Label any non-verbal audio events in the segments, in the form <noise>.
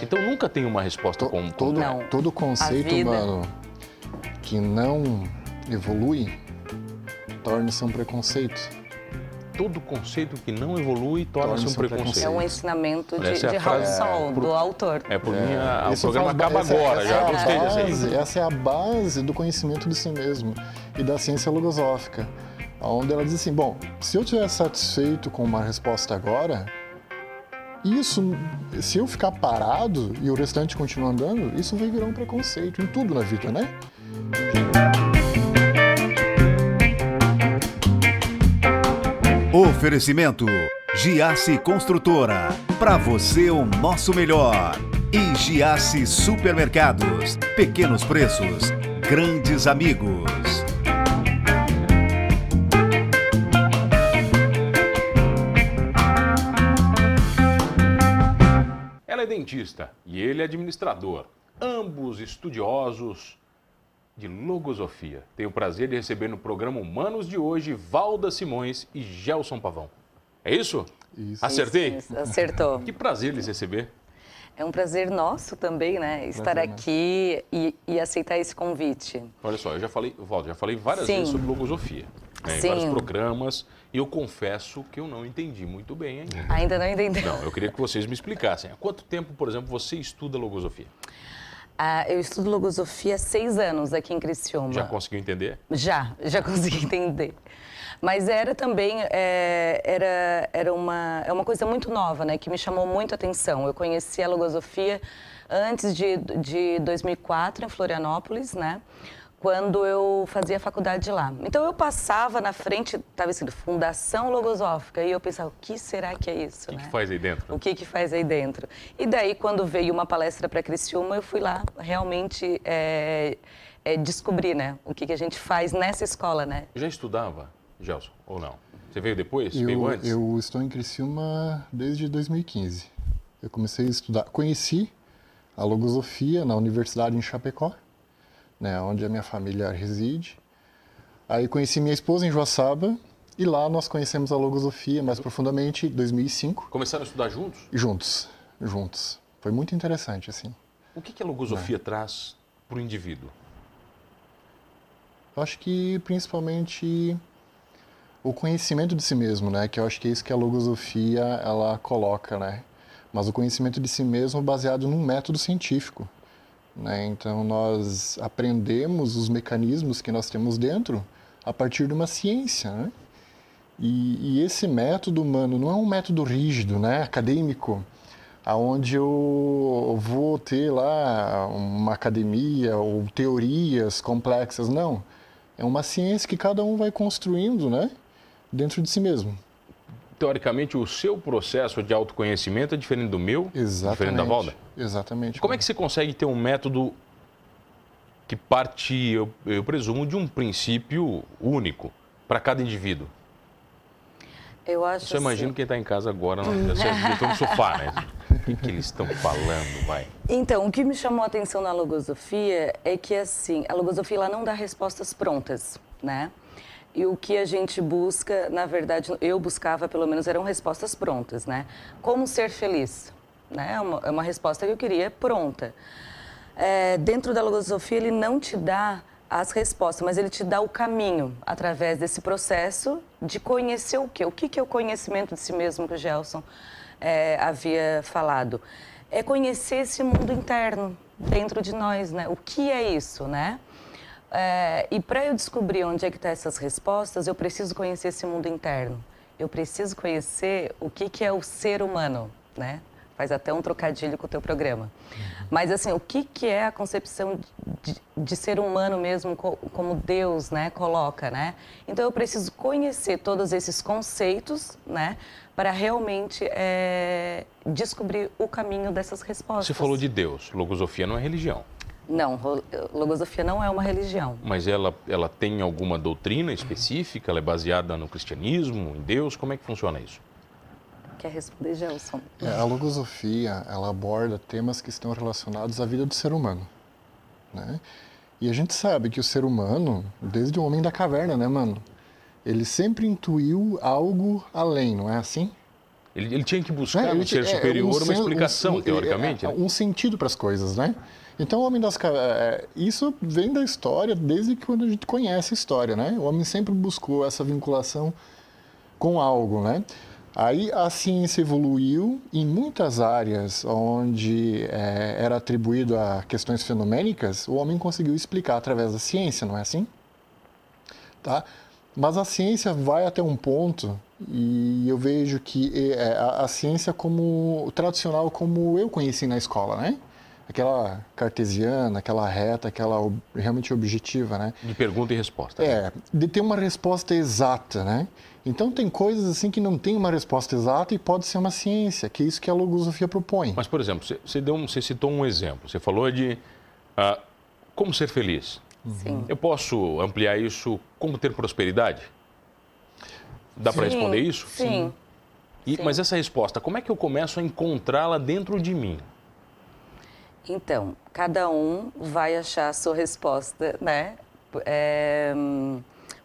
É. Então nunca tem uma resposta to, com todo, não. todo conceito humano que não evolui torna-se um preconceito todo conceito que não evolui torna-se um preconceito. É um ensinamento de, é de Raul Sol, do autor. É, por é. mim, a, o programa acaba agora, já é base, Essa é a base do conhecimento de si mesmo e da ciência logosófica, onde ela diz assim, bom, se eu estiver satisfeito com uma resposta agora, isso, se eu ficar parado e o restante continuar andando, isso vai virar um preconceito em tudo na vida, né? Oferecimento Giasse Construtora. Para você o nosso melhor. E Giasse Supermercados. Pequenos preços, grandes amigos. Dentista e ele é administrador. Ambos estudiosos de Logosofia. Tenho o prazer de receber no programa Humanos de hoje Valda Simões e Gelson Pavão. É isso? Isso. Acertei? Isso, isso. Acertou. <laughs> Que prazer lhes receber. É um prazer nosso também, né? Estar prazer, aqui e, e, aceitar esse convite. Olha só, eu já falei, Valda, já falei várias Sim. vezes sobre logosofia. Né, em vários programas. E eu confesso que eu não entendi muito bem ainda. <laughs> Ainda não entendi. Não, eu queria que vocês me explicassem. Há quanto tempo, por exemplo, você estuda logosofia? Ah, eu estudo logosofia há seis anos aqui em Criciúma. Já conseguiu entender? Já, já <laughs> consegui entender. Mas era também é, era, era uma, é uma coisa muito nova, né, que me chamou muito a atenção. Eu conheci a logosofia antes de, de 2004 em Florianópolis, né? Quando eu fazia faculdade lá. Então eu passava na frente, estava escrito Fundação Logosófica, e eu pensava, o que será que é isso? O que, né? que faz aí dentro? O que, que faz aí dentro? E daí, quando veio uma palestra para Criciúma, eu fui lá realmente é, é, descobrir né, o que, que a gente faz nessa escola. Né? Já estudava, Gelson, ou não? Você veio depois? Eu, veio antes? Eu estou em Criciúma desde 2015. Eu comecei a estudar, conheci a logosofia na universidade em Chapecó, né, onde a minha família reside. Aí conheci minha esposa em Joaçaba e lá nós conhecemos a logosofia mais profundamente em 2005. Começaram a estudar juntos? Juntos, juntos. Foi muito interessante, assim. O que, que a logosofia é. traz para o indivíduo? Eu acho que principalmente o conhecimento de si mesmo, né? Que eu acho que é isso que a logosofia ela coloca, né? Mas o conhecimento de si mesmo baseado num método científico. Né? Então, nós aprendemos os mecanismos que nós temos dentro a partir de uma ciência. Né? E, e, esse método humano não é um método rígido, né? acadêmico, aonde eu vou ter lá uma academia ou teorias complexas. Não. É uma ciência que cada um vai construindo né? dentro de si mesmo teoricamente, o seu processo de autoconhecimento é diferente do meu, Exatamente. diferente da Valda? Exatamente. Como é que você consegue ter um método que parte, eu, eu presumo, de um princípio único para cada indivíduo? Eu acho Você assim... imagina quem está em casa agora, estou no sofá, né? O que, que eles estão falando, vai? Então, o que me chamou a atenção na logosofia é que, assim, a logosofia ela não dá respostas prontas, né? E o que a gente busca, na verdade, eu buscava pelo menos eram respostas prontas, né? Como ser feliz? Né? É uma, é uma resposta que eu queria pronta. É, dentro da logosofia, ele não te dá as respostas, mas ele te dá o caminho através desse processo de conhecer o quê? O que, que é o conhecimento de si mesmo que o Gelson é, havia falado? É conhecer esse mundo interno dentro de nós, né? O que é isso, né? É, e para eu descobrir onde é que estão tá essas respostas, eu preciso conhecer esse mundo interno. Eu preciso conhecer o que, que é o ser humano, né? Faz até um trocadilho com o teu programa. Uhum. Mas, assim, o que, que é a concepção de, de ser humano mesmo, como Deus, né, coloca, né? Então, eu preciso conhecer todos esses conceitos, né? Para realmente é, descobrir o caminho dessas respostas. Você falou de Deus. Logosofia não é religião. Não, logosofia não é uma religião. Mas ela, ela tem alguma doutrina específica? Ela é baseada no cristianismo, em Deus? Como é que funciona isso? Quer responder, Gelson? É, a logosofia, ela aborda temas que estão relacionados à vida do ser humano. Né? E a gente sabe que o ser humano, desde o homem da caverna, né, mano? Ele sempre intuiu algo além, não é assim? Ele, ele tinha que buscar É, no ele ser tinha- é, superior um uma explicação, um- teoricamente. é, né? Um sentido para as coisas, né? Então, o homem das ca- é, isso vem da história desde que quando a gente conhece a história, né? O homem sempre buscou essa vinculação com algo, né? Aí a ciência evoluiu em muitas áreas onde é, era atribuído a questões fenomênicas, o homem conseguiu explicar através da ciência, não é assim? Tá? Mas a ciência vai até um ponto e eu vejo que é, a, a ciência como tradicional como eu conheci na escola, né? Aquela cartesiana, aquela reta, aquela realmente objetiva, né? De pergunta e resposta. né? É, de ter uma resposta exata, né? Então tem coisas assim que não tem uma resposta exata e pode ser uma ciência, que é isso que a logosofia propõe. Mas, por exemplo, você, você deu um- você citou um exemplo. Você falou de ah, como ser feliz. Sim. Eu posso ampliar isso como ter prosperidade? Dá para Sim, responder isso? Sim. E- sim. mas essa resposta, como é que eu começo a encontrá-la dentro de mim? Então, cada um vai achar a sua resposta, né? É,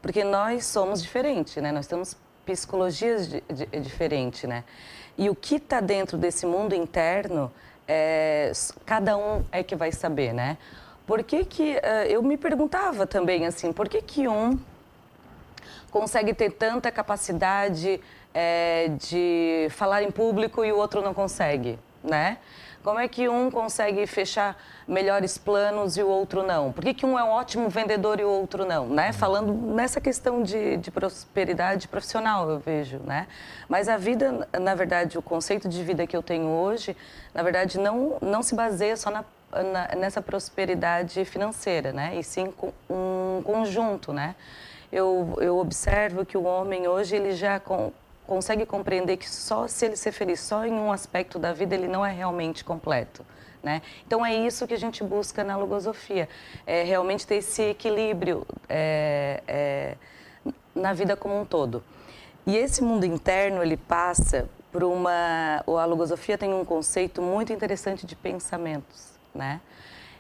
porque nós somos diferentes, né? Nós temos psicologias di- di- diferentes, né? E o que está dentro desse mundo interno, é, cada um é que vai saber, né? Por que que... eh, eu me perguntava também, assim, por que que um consegue ter tanta capacidade é, de falar em público e o outro não consegue, né? Como é que um consegue fechar melhores planos e o outro não? Por que, que um é um ótimo vendedor e o outro não, né? Falando nessa questão de, de prosperidade profissional, eu vejo, né? Mas a vida, na verdade, o conceito de vida que eu tenho hoje, na verdade, não, não se baseia só na, na- nessa prosperidade financeira, né? E sim com um conjunto, né? eu, eu observo que o homem hoje ele já com- consegue compreender que só se ele ser feliz só em um aspecto da vida ele não é realmente completo. Né? Então é isso que a gente busca na logosofia, é realmente ter esse equilíbrio é, é, na vida como um todo. E esse mundo interno ele passa por uma, a logosofia tem um conceito muito interessante de pensamentos, né?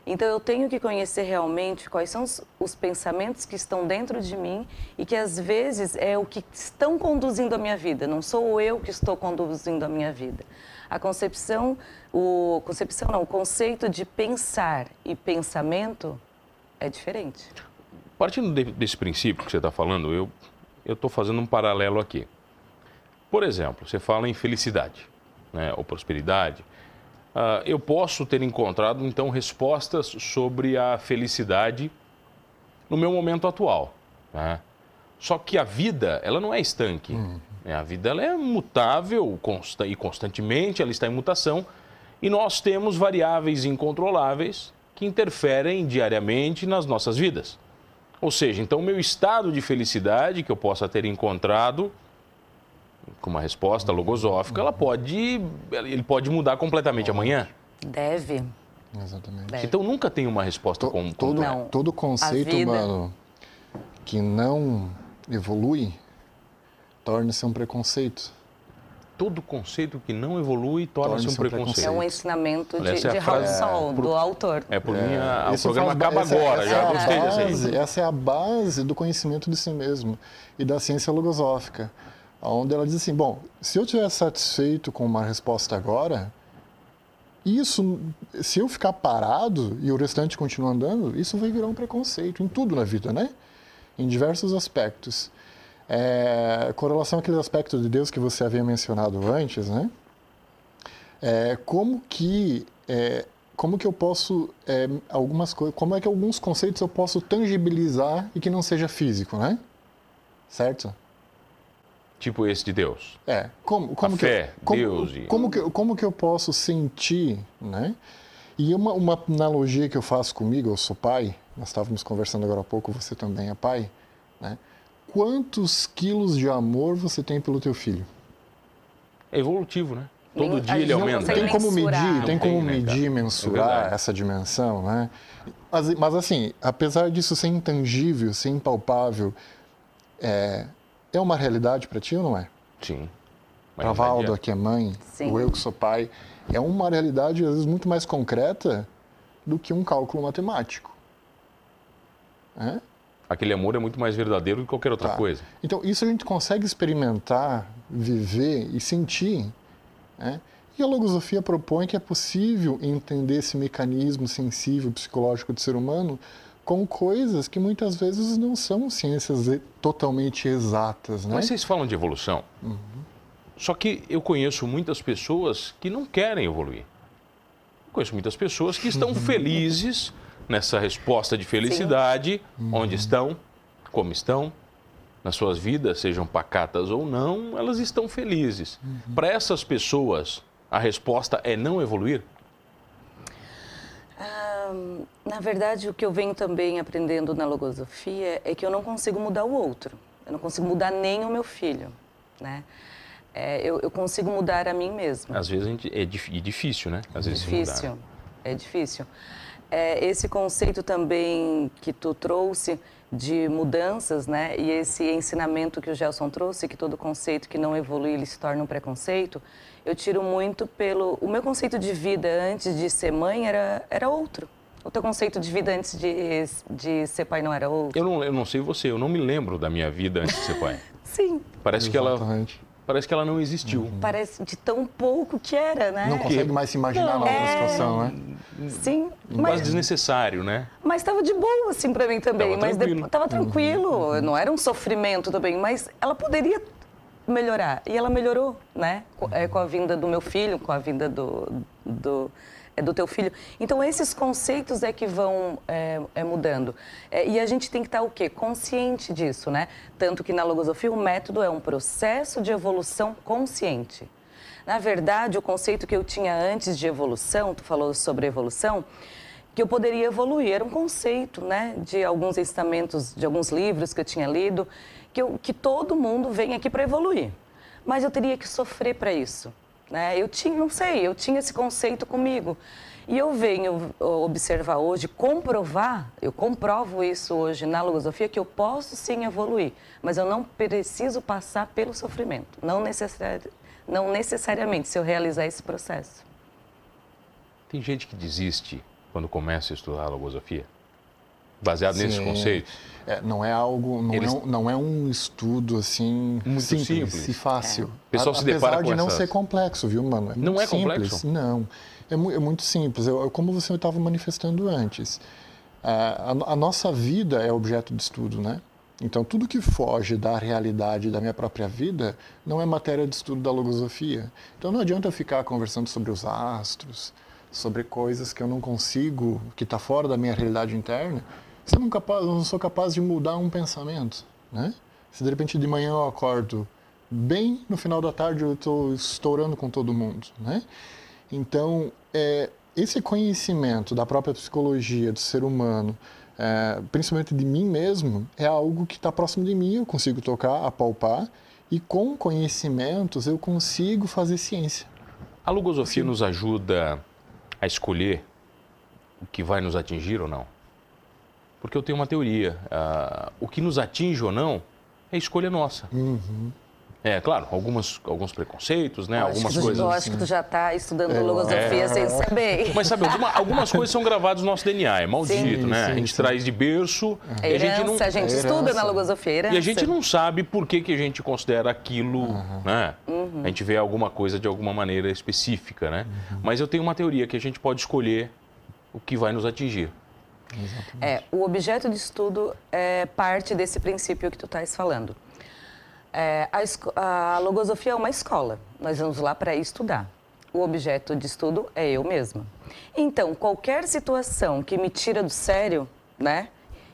Então eu tenho que conhecer realmente quais são os, os pensamentos que estão dentro de mim e que às vezes é o que estão conduzindo a minha vida, não sou eu que estou conduzindo a minha vida. A concepção, o concepção não, o conceito de pensar e pensamento é diferente. Partindo de- desse princípio que você está falando, eu estou fazendo um paralelo aqui. Por exemplo, você fala em felicidade né, ou prosperidade. Ah, eu posso ter encontrado, então, respostas sobre a felicidade no meu momento atual. né? Só que a vida, ela não é estanque. né? A vida ela é mutável consta- e constantemente ela está em mutação. E nós temos variáveis incontroláveis que interferem diariamente nas nossas vidas. Ou seja, então o meu estado de felicidade que eu possa ter encontrado com uma resposta logosófica, ela pode, ele pode mudar completamente amanhã. Deve. Exatamente. Deve. Então nunca tem uma resposta To- com, todo, Não. todo conceito humano que não evolui torna-se um preconceito. todo conceito que não evolui torna-se um um preconceito. É um ensinamento Olha, de, essa é de frase- Sowell, do autor. É por mim, a- o Esse programa faz ba- acaba essa- agora, essa já é gostei base, Essa é a base do conhecimento de si mesmo e da ciência logosófica, onde ela diz assim, bom, se eu estiver satisfeito com uma resposta agora, isso, se eu ficar parado e o restante continuar andando, isso vai virar um preconceito em tudo na vida, né? Em diversos aspectos. É, com relação àquele aspecto de Deus que você havia mencionado antes, né? É, como que é, como que eu posso é, algumas coisas como é que alguns conceitos eu posso tangibilizar e que não seja físico né certo Tipo esse de Deus. é como como A que fé, como, Deus e- como que como que eu posso sentir né e uma, uma analogia que eu faço comigo eu sou pai nós estávamos conversando agora há pouco você também é pai né quantos quilos de amor você tem pelo teu filho É evolutivo, né? Todo dia ele aumenta. tem como medir, tem como né, medir, cara? mensurar É essa dimensão, né? Mas, mas assim, apesar disso ser intangível, ser impalpável, é, é uma realidade para ti ou não é? Sim. Para Valdo, adianta. que é mãe, Sim. ou eu que sou pai, é uma realidade às vezes muito mais concreta do que um cálculo matemático. É? Aquele amor é muito mais verdadeiro do que qualquer outra Tá. coisa. Então, isso a gente consegue experimentar, viver e sentir Né? E a logosofia propõe que é possível entender esse mecanismo sensível psicológico do ser humano com coisas que muitas vezes não são ciências totalmente exatas. Né? Mas vocês falam de evolução. Uhum. Só que eu conheço muitas pessoas que não querem evoluir. conheço muitas pessoas que estão <laughs> felizes nessa resposta de felicidade, Sim. onde estão, como estão, nas suas vidas, sejam pacatas ou não, elas estão felizes. Uhum. Para essas pessoas, a resposta é não evoluir? Na verdade, o que eu venho também aprendendo na logosofia é que eu não consigo mudar o outro. Eu não consigo mudar nem o meu filho, né? É, eu, eu, consigo mudar a mim mesma. Às vezes é difícil, né? Às vezes difícil, mudar. é difícil. É, esse conceito também que tu trouxe de mudanças, né? E esse ensinamento que o Gelson trouxe, que todo conceito que não evolui ele se torna um preconceito, eu tiro muito pelo o meu conceito de vida antes de ser mãe era era outro. O teu conceito de vida antes de, de ser pai não era outro? Eu não, eu não sei você, eu não me lembro da minha vida antes de ser pai. <laughs> Sim. Parece Exatamente. que ela parece que ela não existiu. Uhum. Parece de tão pouco que era, né? Não consegue mais se imaginar não, na outra é... situação, né? Sim. Mas desnecessário, né? Mas estava de boa, assim, para mim também. Tava mas tranquilo. Estava tranquilo, uhum. não era um sofrimento também, mas ela poderia melhorar. E ela melhorou, né? Com, é, com a vinda do meu filho, com a vinda do, do do teu filho. Então, esses conceitos é que vão é, é mudando. É, e a gente tem que estar o quê? Consciente disso, né? Tanto que na logosofia o método é um processo de evolução consciente. Na verdade, o conceito que eu tinha antes de evolução, tu falou sobre evolução, que eu poderia evoluir, era um conceito, né? De alguns ensinamentos, de alguns livros que eu tinha lido, que, eu, que todo mundo vem aqui para evoluir. Mas eu teria que sofrer para isso. Né? Eu tinha, não sei, eu tinha esse conceito comigo. E eu venho observar hoje, comprovar, eu comprovo isso hoje na logosofia, que eu posso sim evoluir, mas eu não preciso passar pelo sofrimento, não, necessari não necessariamente se eu realizar esse processo. Tem gente que desiste quando começa a estudar a logosofia? Baseado Sim. nesses conceitos? É, não é algo, não, Eles... é, um, não é um estudo assim muito simples, simples. e fácil. É. O pessoal a, se depara apesar com de não essas... ser complexo, viu, mano? É não é simples. complexo? Não, é, mu é muito simples. Eu, como você estava manifestando antes, a, a, nossa vida é objeto de estudo, né? Então, tudo que foge da realidade da minha própria vida não é matéria de estudo da logosofia. Então, não adianta eu ficar conversando sobre os astros, sobre coisas que eu não consigo, que está fora da minha realidade interna, se eu não, capaz, não sou capaz de mudar um pensamento, né? Se de repente de manhã eu acordo bem, no final da tarde eu estou estourando com todo mundo, né? Então, é, esse conhecimento da própria psicologia do ser humano, é, principalmente de mim mesmo, é algo que está próximo de mim, eu consigo tocar, apalpar, e com conhecimentos eu consigo fazer ciência. A logosofia Sim. nos ajuda a escolher o que vai nos atingir ou não? Porque eu tenho uma teoria. Uh, o que nos atinge ou não é escolha nossa. Uhum. É, claro, algumas, alguns preconceitos, né? algumas coisas. Eu acho que tu já está estudando é, logosofia é. sem saber. Mas sabe, alguma, algumas coisas são gravadas no nosso DNA, é maldito, sim, né? Sim, a gente sim. traz de berço. É herança, a gente, não, a gente estuda na logosofia. Herança. E a gente não sabe por que, que a gente considera aquilo, uhum. né? Uhum. A gente vê alguma coisa de alguma maneira específica, né? Uhum. Mas eu tenho uma teoria que a gente pode escolher o que vai nos atingir. É, o objeto de estudo é parte desse princípio que tu estás falando. É, a, a logosofia é uma escola. Nós vamos lá para estudar. O objeto de estudo é eu mesma. Então, qualquer situação que me tira do sério, né?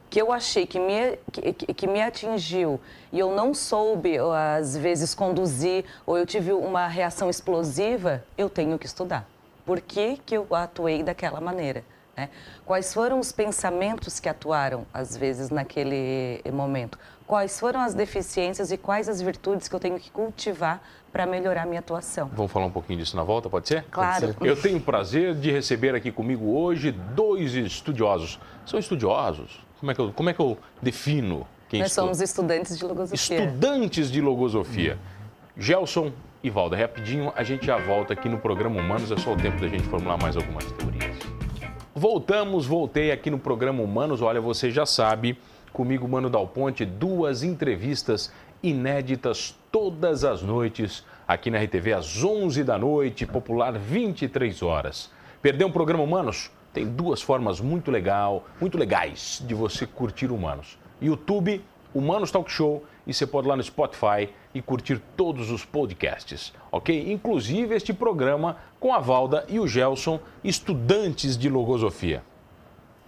Que eu achei que me, que, que me atingiu e eu não soube, às vezes, conduzir, ou eu tive uma reação explosiva, eu tenho que estudar. Por que, que eu atuei daquela maneira? Né? Quais foram os pensamentos que atuaram, às vezes, naquele momento? Quais foram as deficiências e quais as virtudes que eu tenho que cultivar para melhorar a minha atuação? Vamos falar um pouquinho disso na volta, pode ser? Claro. Pode ser. Eu tenho o prazer de receber aqui comigo hoje dois estudiosos. São estudiosos? Como é que eu, como é que eu defino quem Nós somos estudantes de logosofia. Estudantes de logosofia. Gelson e Valda, rapidinho, a gente já volta aqui no programa Humanos, é só o tempo da gente formular mais algumas teorias. Voltamos, voltei aqui no programa Humanos. Olha, você já sabe, comigo, Mano Dal Ponte, duas entrevistas inéditas todas as noites aqui na RTV às 11 da noite, popular 23 horas. Perdeu um programa Humanos? Tem duas formas muito legal, muito legais de você curtir Humanos. YouTube, Humanos Talk Show e você pode ir lá no Spotify e curtir todos os podcasts, ok? Inclusive este programa com a Valda e o Gelson, estudantes de logosofia.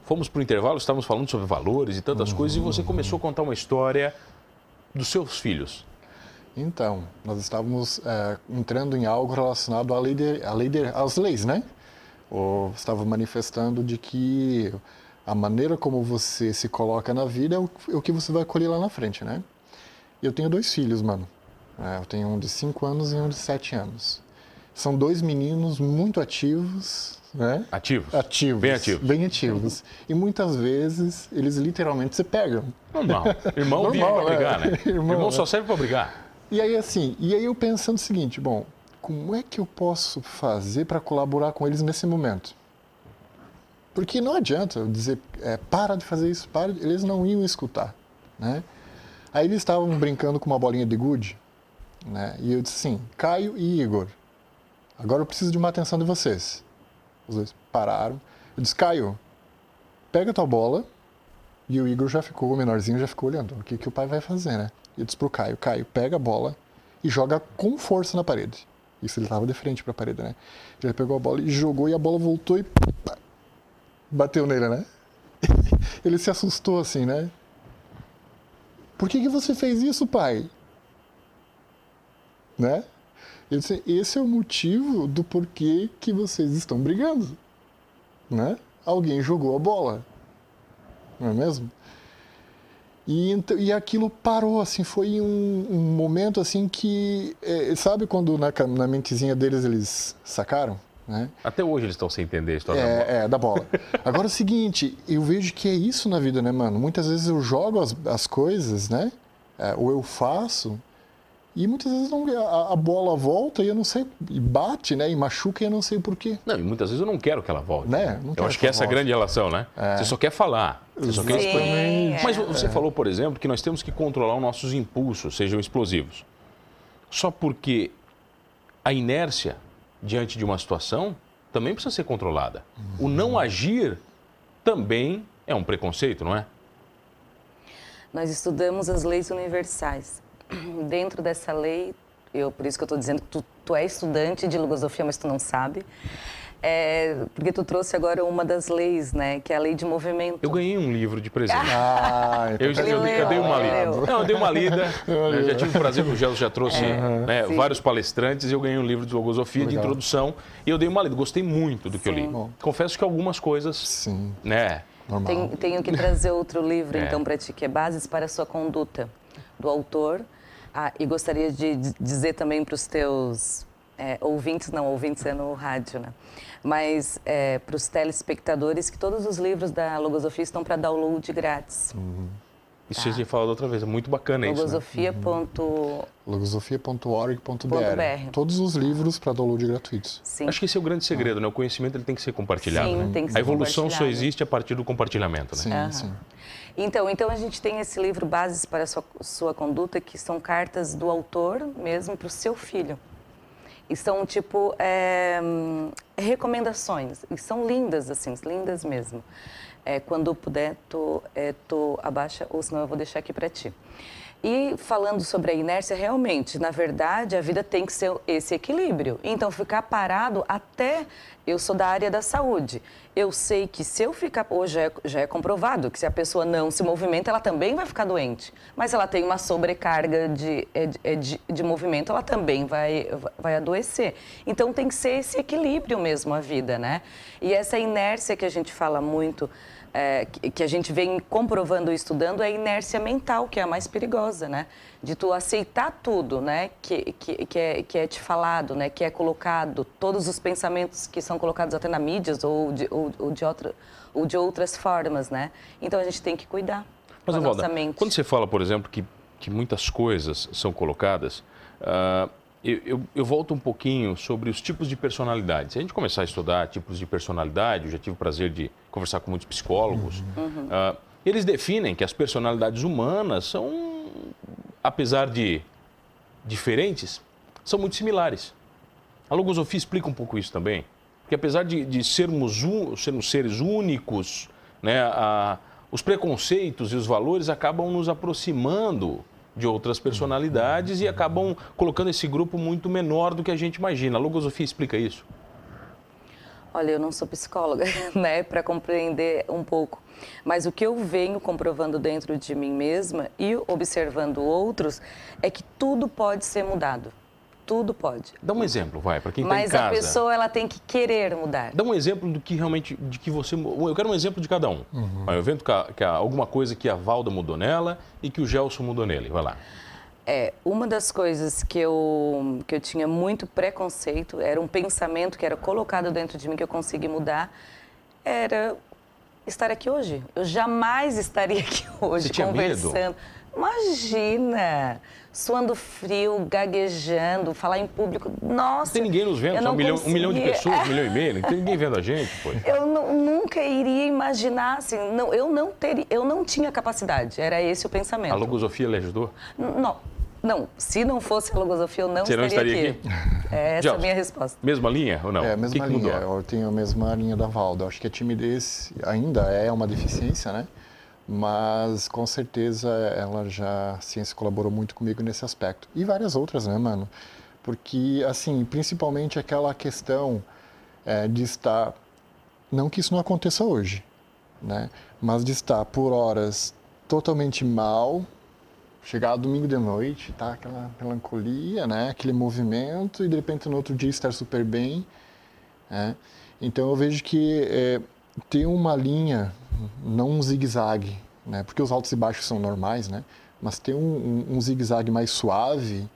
Fomos para o intervalo, estávamos falando sobre valores e tantas coisas, e você começou a contar uma história dos seus filhos. Então, nós estávamos é, entrando em algo relacionado à lei, de, à lei de, às leis, né? Ou estava manifestando de que a maneira como você se coloca na vida é o, é o que você vai colher lá na frente, né? Eu tenho dois filhos, mano. É, eu tenho um de 5 anos e um de 7 anos. São dois meninos muito ativos, né? Ativos? Ativos. Bem ativos. Bem ativos. E muitas vezes eles literalmente se pegam. Normal. Irmão vive Normal, para brigar, é. né? <laughs> Irmão, Irmão, é. só serve para brigar. E aí assim, e aí eu pensando o seguinte, bom, como é que eu posso fazer para colaborar com eles nesse momento? Porque não adianta eu dizer, é, para de fazer isso, para, de-" eles não iam escutar, né? Aí eles estavam brincando com uma bolinha de gude, né? E eu disse assim, Caio e Igor, agora eu preciso de uma atenção de vocês. Os dois pararam. Eu disse, Caio, pega tua bola. E o Igor já ficou, o menorzinho já ficou olhando. O que, que o pai vai fazer, né? Eu disse pro Caio, Caio, pega a bola e joga com força na parede. Isso ele estava de frente para a parede, né? Ele pegou a bola e jogou e a bola voltou e bateu nele, né? <laughs> Ele se assustou assim, né? Por que, que você fez isso, pai? Né? Ele disse, esse é o motivo do porquê que vocês estão brigando, né? Alguém jogou a bola, não é mesmo? E, ent- e aquilo parou, assim, foi um, um momento, assim, que... é, sabe quando na, na mentezinha deles eles sacaram, né? Até hoje eles estão sem entender a história da bola. É, é, da bola. <laughs> Agora é o seguinte, eu vejo que é isso na vida, né, mano? Muitas vezes eu jogo as, as coisas, né? É, ou eu faço, e muitas vezes não, a, a bola volta e eu não sei, e bate, né? E machuca e eu não sei porquê. Não, e muitas vezes eu não quero que ela volte. Né? Não Eu acho que essa é a volte. grande relação, né? Você só quer falar. Você só quer expor- é. Mas você falou, por exemplo, que nós temos que controlar os nossos impulsos, sejam explosivos. Só porque a inércia diante de uma situação também precisa ser controlada. O não agir também é um preconceito, não é? Nós estudamos as leis universais. <clears throat> Dentro dessa lei, eu por isso que eu estou dizendo que tu, tu é estudante de filosofia, mas tu não sabe. É, porque tu trouxe agora uma das leis, né? Que é a lei de movimento. Eu ganhei um livro de presente. Ah, então Eu, já, eu, eu dei uma lida. leu. Não, eu dei uma lida. né, já tive o prazer, o Gelo já trouxe né, sim. vários palestrantes e eu ganhei um livro de logosofia, de Legal. introdução. E eu dei uma lida. Gostei muito do que eu li. Sim. Confesso que algumas coisas, Sim, né? normal. Tem- tenho que trazer outro livro, <laughs> É. então, para ti, que é Bases para a Sua Conduta, do autor. Ah, e gostaria de dizer também para os teus é, ouvintes, não, ouvintes é no rádio, né? Mas para os telespectadores que todos os livros da Logosofia estão para download grátis. Isso a gente falado outra vez. É muito bacana isso. Né? Logosofia. ponto- logosofia.org.br. Todos os livros para download gratuitos. Sim. Acho que esse é o grande segredo, né? O conhecimento ele tem que ser compartilhado. Sim, né? tem que ser a evolução só existe a partir do compartilhamento, né? Sim, Aham. sim. Então, então a gente tem esse livro Bases para a Sua, Sua Conduta, que são cartas do autor mesmo para o seu filho. E são, tipo, é, recomendações. E são lindas, assim, lindas mesmo. É, quando puder, tu, é, tu abaixa, ou senão eu vou deixar aqui para ti. E falando sobre a inércia, realmente, na verdade, a vida tem que ser esse equilíbrio. Então, ficar parado até. Eu sou da área da saúde. Eu sei que se eu ficar. Hoje já é, já é comprovado que se a pessoa não se movimenta, ela também vai ficar doente. Mas ela tem uma sobrecarga de, é de, é de, de movimento, ela também vai, vai adoecer. Então, tem que ser esse equilíbrio mesmo a vida, né? E essa inércia que a gente fala muito é, que, a gente vem comprovando e estudando é a inércia mental, que é a mais perigosa, né? De tu aceitar tudo, né? Que, que, que, é, que é te falado, né? Que é colocado, todos os pensamentos que são colocados até na mídias ou de, ou, ou de, outra, ou de outras formas, né? Então a gente tem que cuidar Mas, Evalda, quando você fala, por exemplo, que, que muitas coisas são colocadas, ah, eu, eu, eu volto um pouquinho sobre os tipos de personalidade. Se a gente começar a estudar tipos de personalidade, eu já tive o prazer de conversar com muitos psicólogos, ah, eles definem que as personalidades humanas são, apesar de diferentes, são muito similares. A logosofia explica um pouco isso também. Porque apesar de, de sermos, un, sermos seres únicos, né, a, os preconceitos e os valores acabam nos aproximando de outras personalidades e acabam colocando esse grupo muito menor do que a gente imagina. A logosofia explica isso? Olha, eu não sou psicóloga, <laughs> né, para compreender um pouco. Mas o que eu venho comprovando dentro de mim mesma e observando outros é que tudo pode ser mudado. Tudo pode. Dá um exemplo, vai, para quem está em Mas casa. a pessoa ela tem que querer mudar. Dá um exemplo do que realmente, de que você, eu quero um exemplo de cada um. Vai, eu vendo que, a- que a- alguma coisa que a Valda mudou nela e que o Gelson mudou nele, vai lá. É, uma das coisas que eu, que eu tinha muito preconceito, era um pensamento que era colocado dentro de mim que eu consegui mudar, era estar aqui hoje. Eu jamais estaria <laughs> aqui hoje Você tinha medo? Imagina! Suando frio, gaguejando, falar em público. Nossa! Não tem ninguém nos vendo, um milhão, um milhão de pessoas, um milhão e meio, não tem ninguém vendo a gente, pô. <laughs> Eu nu- nunca iria imaginar, assim, não, eu não teria, eu não tinha capacidade, era esse o pensamento. A logosofia lhe ajudou? Não, não, se não fosse a logosofia, eu não, Você não estaria, estaria aqui. <laughs> É essa é Gelson. a minha resposta. Mesma linha ou não? É, a o mesma que, que linha. mudou? Eu tenho a mesma linha da Valda. Acho que a timidez ainda é uma deficiência, né? Mas com certeza ela já, a ciência colaborou muito comigo nesse aspecto. E várias outras, né, mano? Porque, assim, principalmente aquela questão é, de estar. Não que isso não aconteça hoje, né? Mas de estar por horas totalmente mal, chegar domingo de noite, tá aquela melancolia, né? Aquele movimento e de repente no outro dia estar super bem, né? Então eu vejo que é, tem uma linha, não um zigue-zague, né? Porque os altos e baixos são normais, né? Mas tem um, um, um zigue-zague mais suave,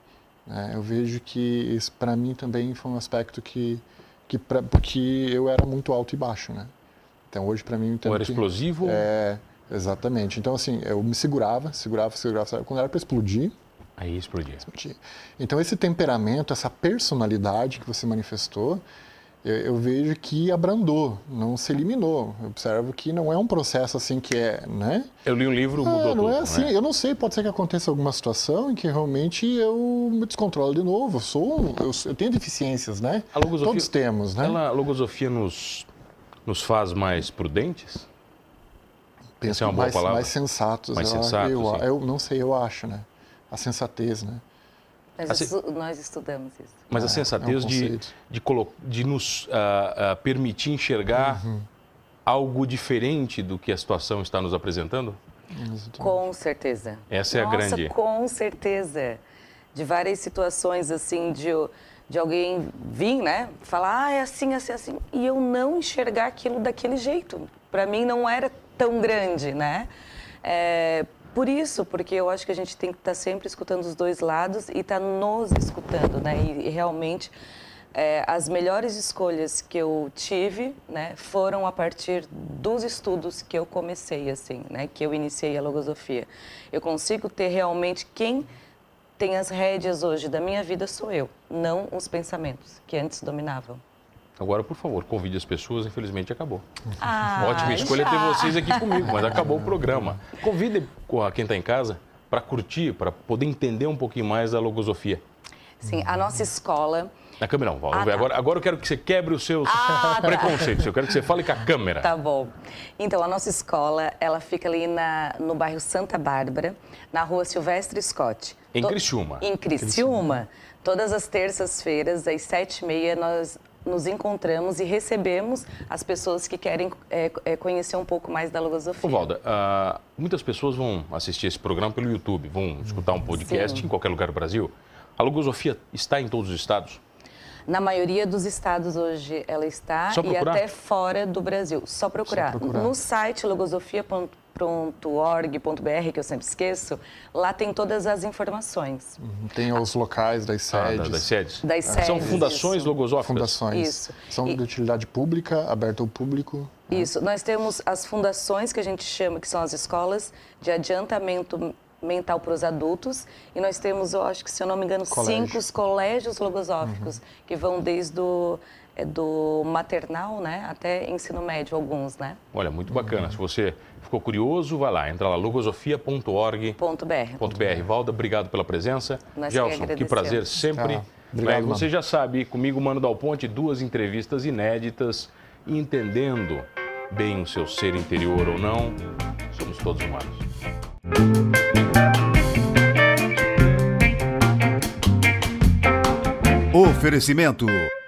né? Eu vejo que para mim também foi um aspecto que, que pra, porque eu era muito alto e baixo, né? Então hoje para mim Ou era que- explosivo? é, exatamente. Então, assim, eu me segurava, segurava, segurava. segurava. Quando era para explodir, Aí explodia. explodia. Então, esse temperamento, essa personalidade que você manifestou, eu, eu vejo que abrandou, não se eliminou. Eu observo que não é um processo assim que é, né? Eu li um livro, Ah, mudou não tudo, é assim. né? Eu não sei, pode ser que aconteça alguma situação em que realmente eu me descontrolo de novo. Eu sou, eu, eu tenho deficiências, né? A logosofia- Todos temos, né? Ela, a logosofia nos, nos faz mais prudentes? Penso Essa é uma boa mais, palavra? mais sensatos. Mais sensatos, eu, eu não sei, eu acho, né? A sensatez, né? Mas Assim- estu- nós estudamos isso. Mas a É, sensatez é um de, de, de nos ah, ah, permitir enxergar Uhum. algo diferente do que a situação está nos apresentando? Com certeza. Essa é a Nossa, grande- com certeza. De várias situações, assim, de, de alguém vir, né? Falar, ah, é assim, assim, assim. E eu não enxergar aquilo daquele jeito. Para mim não era tão grande, né? É, por isso, porque eu acho que a gente tem que estar sempre escutando os dois lados e estar nos escutando, né? E, e realmente é, as melhores escolhas que eu tive, né, foram a partir dos estudos que eu comecei, assim, né, que eu iniciei a logosofia. Eu consigo ter realmente quem tem as rédeas hoje da minha vida sou eu, não os pensamentos que antes dominavam. Agora, por favor, convide as pessoas, infelizmente acabou. Ah, <laughs> Ótima escolha já. ter vocês aqui comigo, mas acabou o <laughs> programa. Convide a quem está em casa para curtir, para poder entender um pouquinho mais da logosofia. Sim, a nossa escola Na câmera não, Val. Ah, tá. agora, agora eu quero que você quebre os seus Ah, <laughs> tá. preconceitos. Eu quero que você fale com a câmera. Tá bom. Então, a nossa escola, ela fica ali na, no bairro Santa Bárbara, na rua Silvestre Scott. Em Criciúma. Em Criciúma. Todas as terças-feiras, às sete e meia, nós nos encontramos e recebemos as pessoas que querem é, é, conhecer um pouco mais da logosofia. Ô, Valda, ah, muitas pessoas vão assistir esse programa pelo YouTube, vão escutar um podcast Sim. em qualquer lugar do Brasil. A logosofia está em todos os estados? Na maioria dos estados hoje ela está e até fora do Brasil. Só procurar. Só procurar. No site logosofia.org.br, que eu sempre esqueço, lá tem todas as informações. Tem os locais das Ah, da- sedes, das sedes? Das São sedes, fundações isso. logosóficas? fundações. Isso. São E- de utilidade pública, aberta ao público. Isso, nós temos as fundações que a gente chama, que são as escolas de adiantamento mental para os adultos, e nós temos, eu acho que se eu não me engano, Colégio. cinco os colégios logosóficos, que vão desde o é, do maternal, né, até ensino médio, alguns, né, Olha, muito bacana. Se você ficou curioso, vai lá, entra lá, logosofia.org.br. ponto BR. Valda, obrigado pela presença. Nós que Gelson, que agradecemos. prazer sempre Tá. Obrigado, Mas você mano. já sabe, comigo, Mano Dal Ponte, duas entrevistas inéditas, entendendo bem o seu ser interior ou não. Somos todos humanos. Oferecimento